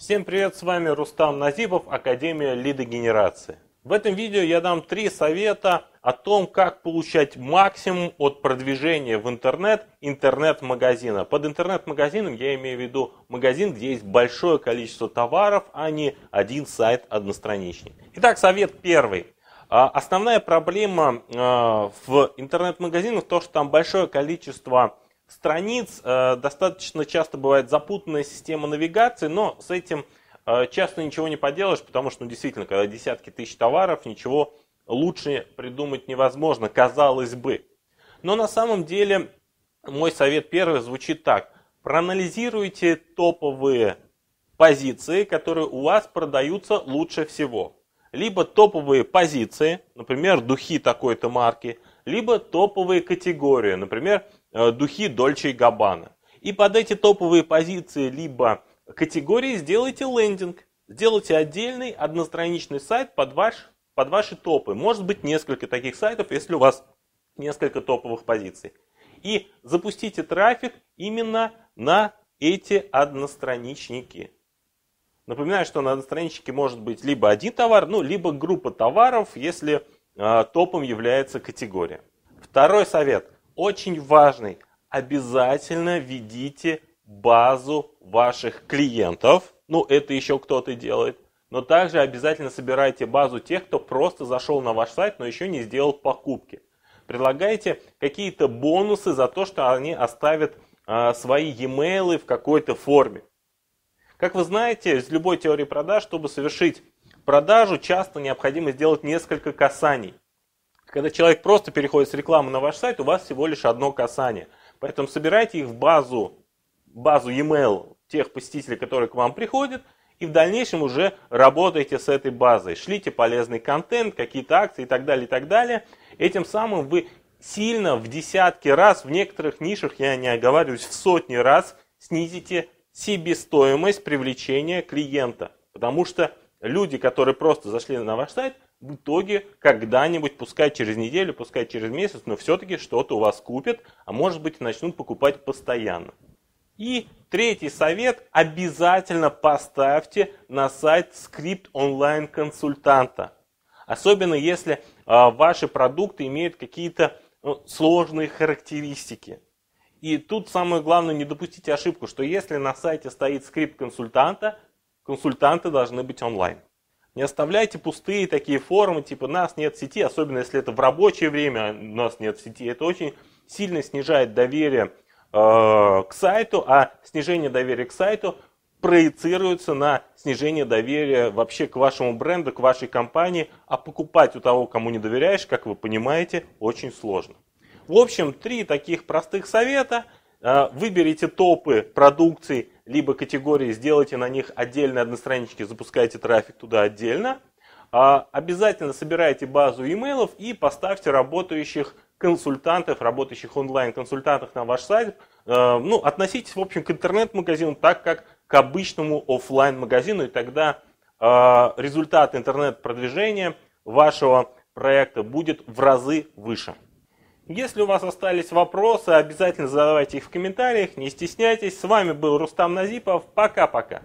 Всем привет, с вами Рустам Назипов, Академия лидогенерации. В этом видео я дам три совета о том, как получать максимум от продвижения в интернет интернет-магазина. Под интернет-магазином я имею в виду магазин, где есть большое количество товаров, а не один сайт-одностраничник. Итак, совет первый. А, основная проблема а, в интернет-магазинах то, что там большое количество страниц э, достаточно часто бывает запутанная система навигации, но с этим э, часто ничего не поделаешь, потому что ну, действительно, когда десятки тысяч товаров, ничего лучше придумать невозможно, казалось бы. Но на самом деле мой совет первый звучит так. Проанализируйте топовые позиции, которые у вас продаются лучше всего. Либо топовые позиции, например, духи такой-то марки, либо топовые категории, например, духи Дольче и Габбана. И под эти топовые позиции либо категории сделайте лендинг. Сделайте отдельный одностраничный сайт под, ваш, под ваши топы. Может быть несколько таких сайтов, если у вас несколько топовых позиций. И запустите трафик именно на эти одностраничники. Напоминаю, что на одностраничнике может быть либо один товар, ну, либо группа товаров, если э, топом является категория. Второй совет – очень важный. Обязательно ведите базу ваших клиентов. Ну, это еще кто-то делает. Но также обязательно собирайте базу тех, кто просто зашел на ваш сайт, но еще не сделал покупки. Предлагайте какие-то бонусы за то, что они оставят а, свои e-mail в какой-то форме. Как вы знаете, из любой теории продаж, чтобы совершить продажу, часто необходимо сделать несколько касаний. Когда человек просто переходит с рекламы на ваш сайт, у вас всего лишь одно касание. Поэтому собирайте их в базу, базу e-mail тех посетителей, которые к вам приходят, и в дальнейшем уже работайте с этой базой. Шлите полезный контент, какие-то акции и так далее, и так далее. Этим самым вы сильно в десятки раз, в некоторых нишах, я не оговариваюсь, в сотни раз снизите себестоимость привлечения клиента. Потому что люди, которые просто зашли на ваш сайт, в итоге когда-нибудь, пускай через неделю, пускай через месяц, но все-таки что-то у вас купят, а может быть начнут покупать постоянно. И третий совет, обязательно поставьте на сайт скрипт онлайн-консультанта. Особенно если э, ваши продукты имеют какие-то ну, сложные характеристики. И тут самое главное, не допустите ошибку, что если на сайте стоит скрипт консультанта, консультанты должны быть онлайн. Не оставляйте пустые такие форумы, типа нас нет в сети, особенно если это в рабочее время, нас нет в сети. Это очень сильно снижает доверие э, к сайту, а снижение доверия к сайту проецируется на снижение доверия вообще к вашему бренду, к вашей компании, а покупать у того, кому не доверяешь, как вы понимаете, очень сложно. В общем, три таких простых совета. Э, выберите топы продукции либо категории, сделайте на них отдельные одностранички, запускайте трафик туда отдельно. А, обязательно собирайте базу имейлов и поставьте работающих консультантов, работающих онлайн-консультантов на ваш сайт. А, ну, относитесь, в общем, к интернет-магазину так, как к обычному офлайн магазину и тогда а, результат интернет-продвижения вашего проекта будет в разы выше. Если у вас остались вопросы, обязательно задавайте их в комментариях, не стесняйтесь. С вами был Рустам Назипов. Пока-пока.